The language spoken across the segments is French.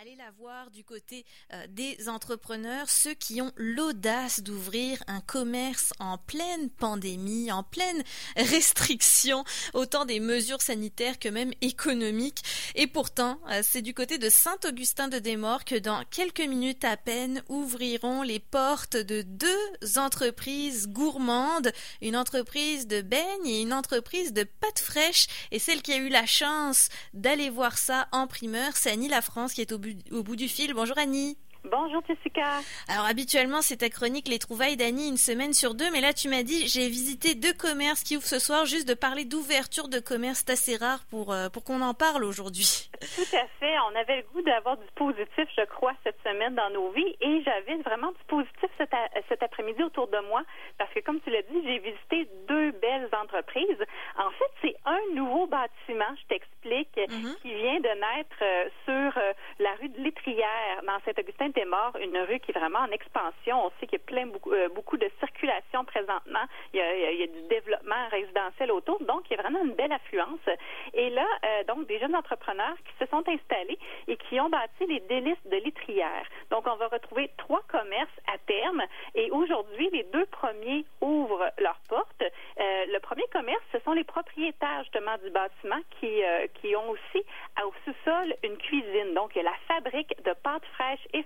Allez la voir du côté euh, des entrepreneurs, ceux qui ont l'audace d'ouvrir un commerce en pleine pandémie, en pleine restriction, autant des mesures sanitaires que même économiques. Et pourtant, euh, c'est du côté de Saint-Augustin de Desmaures que dans quelques minutes à peine ouvriront les portes de deux entreprises gourmandes, une entreprise de beignes et une entreprise de pâtes fraîches. Et celle qui a eu la chance d'aller voir ça en primeur, c'est Annie La France qui est au au bout du fil. Bonjour Annie. Bonjour Jessica. Alors habituellement c'est ta chronique Les trouvailles d'Annie une semaine sur deux, mais là tu m'as dit j'ai visité deux commerces qui ouvrent ce soir, juste de parler d'ouverture de commerce, c'est assez rare pour, euh, pour qu'on en parle aujourd'hui. Tout à fait, on avait le goût d'avoir du positif je crois cette semaine dans nos vies et j'avais vraiment du positif cet, cet après-midi autour de moi parce que comme tu l'as dit j'ai visité deux belles entreprises. En fait c'est un nouveau bâtiment, je t'explique, mm-hmm. qui vient de naître euh, sur euh, la rue de Létrière dans Saint-Augustin mort, une rue qui est vraiment en expansion. On sait qu'il y a plein beaucoup, euh, beaucoup de circulation présentement. Il y, a, il y, a, du développement résidentiel autour, donc il y a vraiment une belle affluence. Et là, donc des jeunes entrepreneurs qui se sont installés et qui ont bâti les délices de l'étrière. Donc on va retrouver trois commerces à terme et aujourd'hui les deux premiers ouvrent leurs portes. Euh, le premier commerce, ce sont les propriétaires justement du bâtiment qui qui ont aussi au sous-sol une cuisine. Donc la fabrique de pâtes fraîches et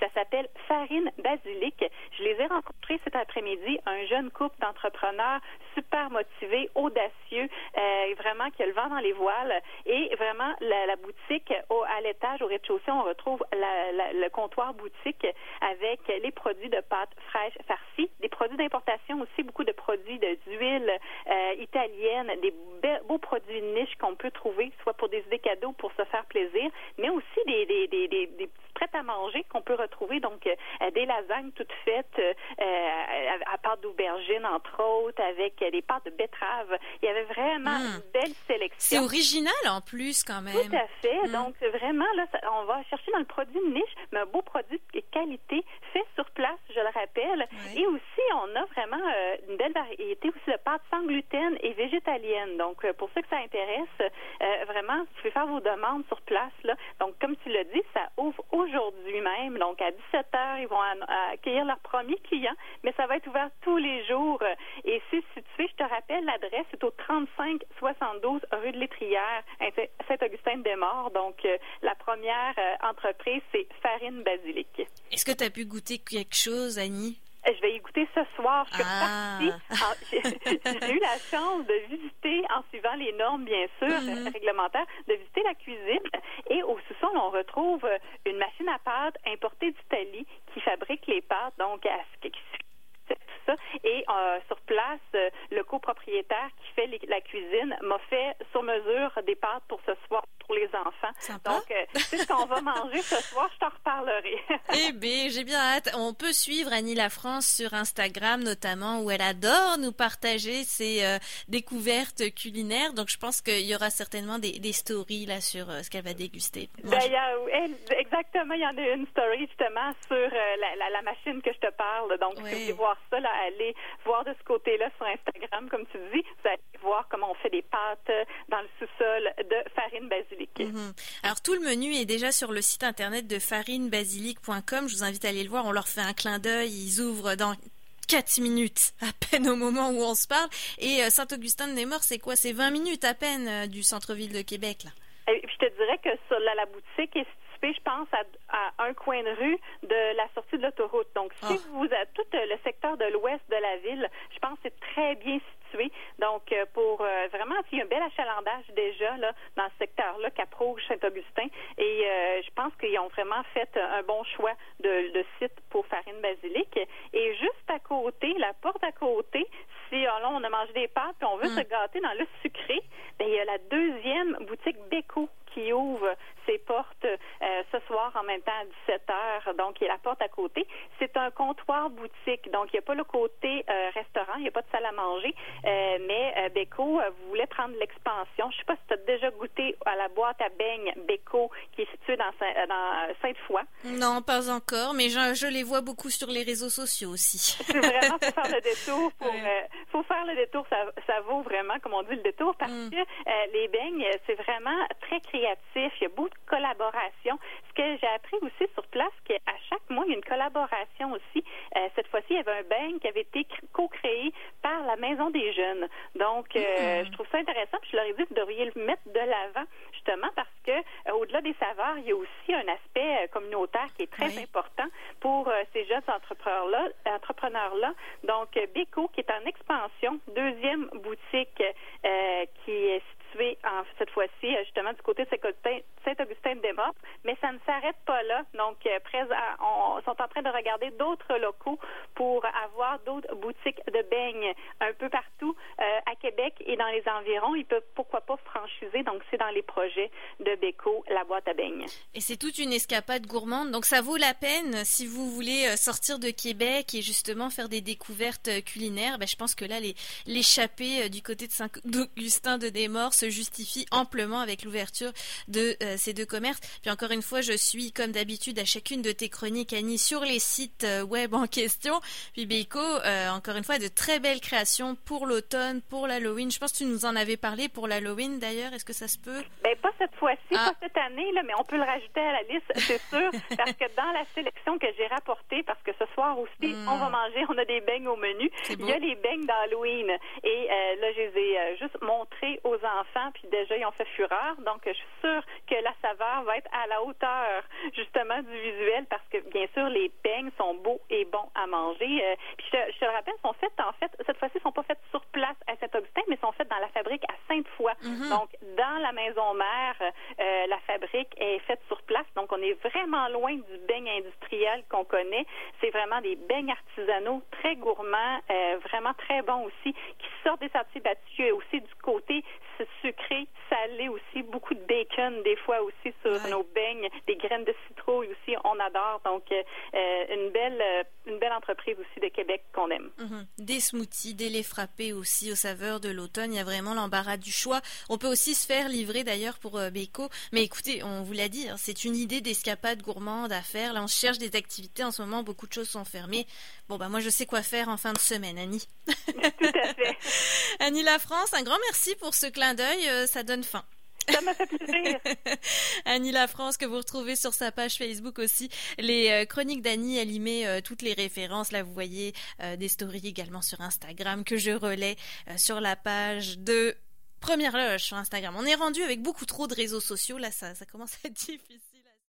ça s'appelle Farine Basilic. Je les ai rencontrés cet après-midi, un jeune couple d'entrepreneurs super motivés, audacieux, euh, vraiment qui a le vent dans les voiles. Et vraiment, la, boutique au, à l'étage, au rez-de-chaussée, on retrouve le comptoir boutique avec les produits de pâtes fraîches farcies, des produits d'importation aussi, beaucoup de produits d'huile euh, italienne, des beaux produits niches qu'on peut trouver, soit pour des idées cadeaux, pour se faire plaisir, mais aussi des, des, des, des, des prêts à manger qu'on peut retrouver, donc euh, des lasagnes toutes faites euh, à, pâte d'aubergine, entre autres, avec des pâtes de betterave. Il y avait vraiment hmm. une belle sélection. C'est original en plus, quand même. Tout à fait. Hmm. Donc, vraiment, là, on va chercher dans le produit niche, mais un beau produit de qualité, fait sur place, je le rappelle. Et aussi, on a vraiment euh, une belle variété aussi de pâtes sans gluten et végétaliennes. Donc, pour ceux que ça intéresse, vraiment, vous pouvez faire vos demandes sur place. Donc, comme tu l'as dit, ça ouvre aujourd'hui même. Donc, à 17 heures, ils vont accueillir leur premier client, mais ça va être ouvert tous les jours. Et c'est situé, je te rappelle, l'adresse est au 35 72 rue de l'Étrière, Saint-Augustin-des-Morts. Donc, euh, la première euh, entreprise, c'est Farine Basilic. Est-ce que tu as pu goûter quelque chose, Annie? Euh, je vais y goûter ce soir. Je suis ah. J'ai eu la chance de visiter, en suivant les normes, bien sûr, mm-hmm. réglementaires, de visiter la cuisine. Et au sous-sol, on retrouve une machine à pâte importée d'Italie qui fabrique les pâtes, donc à, qui ça. Et euh, sur place, euh, le copropriétaire qui fait la cuisine m'a fait sur mesure des pâtes pour ce soir pour les enfants. Donc, euh, qu'on va manger ce soir, je t'en reparlerai. eh bien, j'ai bien hâte. On peut suivre Annie La France sur Instagram notamment, où elle adore nous partager ses découvertes culinaires. Donc, je pense qu'il y aura certainement des, stories là sur ce qu'elle va déguster. Ben, exactement, il y en a une story justement sur la, machine que je te parle. Donc, oui. voir ça, là, aller voir de ce côté-là sur Instagram, comme tu dis, vous allez voir comment on fait des pâtes dans le sous-sol de Farine Basilic. Mhm. Alors, tout le menu est déjà sur le site internet de farinebasilic.com. Je vous invite à aller le voir. On leur fait un clin d'œil. Ils ouvrent dans 4 minutes à peine au moment où on se parle. Et euh, Saint-Augustin-de-Némort, c'est quoi? C'est 20 minutes à peine euh, du centre-ville de Québec, là. Et je te dirais que sur la, la boutique est je pense, à, un coin de rue de la sortie de l'autoroute. Donc, si ah. vous êtes tout euh, le secteur de l'ouest de la ville, je pense que c'est très bien situé. Donc, euh, pour euh, vraiment, il y a un bel achalandage déjà là dans ce secteur-là, Cap-Rouge, Saint-Augustin, et je pense qu'ils ont vraiment fait un bon choix de, de site pour Farine Basilic. Et juste à côté, la porte à côté, si là, on a mangé des pâtes et on veut mm. se gâter dans le sucré, bien, il y a la deuxième boutique Beko qui ouvre ses portes euh, ce soir en même temps à 17 heures. Donc, il y a la porte à côté. C'est un comptoir boutique. Donc, il n'y a pas le côté euh, restaurant, il n'y a pas de salle à manger. Euh, mais Beko voulait prendre l'expansion. Je ne sais pas si tu as déjà goûté à la boîte à beignes Beko qui est située dans, dans Sainte-Foy. Non, pas encore, mais je, les vois beaucoup sur les réseaux sociaux aussi. C'est vraiment pour faire le détour. Pour, faut faire le détour. Ça, vaut vraiment, comme on dit, le détour parce mm. que les beignes, c'est vraiment très créatif créatif, il y a beaucoup de collaboration. Ce que j'ai appris aussi sur place, qu'à chaque mois, il y a une collaboration aussi. Euh, cette fois-ci, il y avait un bang qui avait été co-créé par la Maison des Jeunes. Donc, euh, hmm. je trouve ça intéressant. Puis je leur ai dit, vous devriez le mettre de l'avant, justement, parce que euh, au-delà des saveurs, il y a aussi un aspect communautaire qui est très important pour ces jeunes entrepreneurs-là. Entrepreneurs-là. Donc, Beko, qui est en expansion, deuxième boutique qui est cette fois-ci justement du côté de Saint-Augustin-de-Desmaures, mais ça ne s'arrête pas là. Donc, euh, on sont en train de regarder d'autres locaux pour avoir d'autres boutiques de beignes un peu partout euh, à Québec et dans les environs. Ils peuvent pourquoi pas franchiser. Donc, c'est dans les projets de Beco, la boîte à beignes. Et c'est toute une escapade gourmande. Donc, ça vaut la peine si vous voulez euh, sortir de Québec et justement faire des découvertes culinaires. Ben, je pense que là, l'échappée du côté de Saint-Augustin de Desmaures se justifie amplement avec l'ouverture de euh, ces deux commerces. Puis encore une fois, je suis comme d'habitude à chacune de tes chroniques, Annie, sur les sites euh, web en question. Puis Beiko, euh, encore une fois, de très belles créations pour l'automne, pour l'Halloween. Je pense que tu nous en avais parlé pour l'Halloween d'ailleurs. Est-ce que ça se peut? Ben, pas cette fois-ci, ah. pas cette année, là, mais on peut le rajouter à la liste, c'est sûr, parce que dans la sélection que j'ai rapportée, parce que ce soir aussi, hmm. on va manger, on a des beignes au menu. Il y a les beignes d'Halloween. Et là, je les ai juste montrés aux enfants, puis déjà, ils ont fait fureur. Donc, je suis sûre que la saveur va être à la hauteur justement du visuel parce que bien sûr les beignes sont beaux et bons à manger. Euh, puis je, te le rappelle, sont faites en fait cette fois-ci sont pas faites sur place à Saint-Augustin, mais sont faites dans la fabrique à Sainte-Foy. Mhm. Donc dans la maison mère, euh, la fabrique est faite sur place. Donc on est vraiment loin du beigne industriel qu'on connaît. C'est vraiment des beignes artisanaux très gourmands, euh, vraiment très bons aussi, qui sortent des sentiers battus et aussi du côté sucré, salé aussi, beaucoup de bacon des fois aussi sur nos beignes, des graines de citrouille aussi, on adore. Donc euh, euh, une belle euh, une belle entreprise aussi de Québec qu'on aime. Mhm. Des smoothies, des laits frappés aussi aux saveurs de l'automne. Il y a vraiment l'embarras du choix. On peut aussi se faire livrer d'ailleurs pour Beko. Mais écoutez, on vous l'a dit, hein, c'est une idée d'escapade gourmande à faire. Là, on cherche des activités. En ce moment, beaucoup de choses sont fermées. Bon, bah moi, je sais quoi faire en fin de semaine, Annie. Tout à fait. Annie La France, un grand merci pour ce clin d'œil. ça donne faim. Ça m'a. Annie La France, que vous retrouvez sur sa page Facebook aussi. Les euh, chroniques d'Annie, elle y met euh, toutes les références. Là, vous voyez euh, des stories également sur Instagram que je relais sur la page de Première Loge sur Instagram. On est rendu avec beaucoup trop de réseaux sociaux. Là, ça, ça commence à être difficile.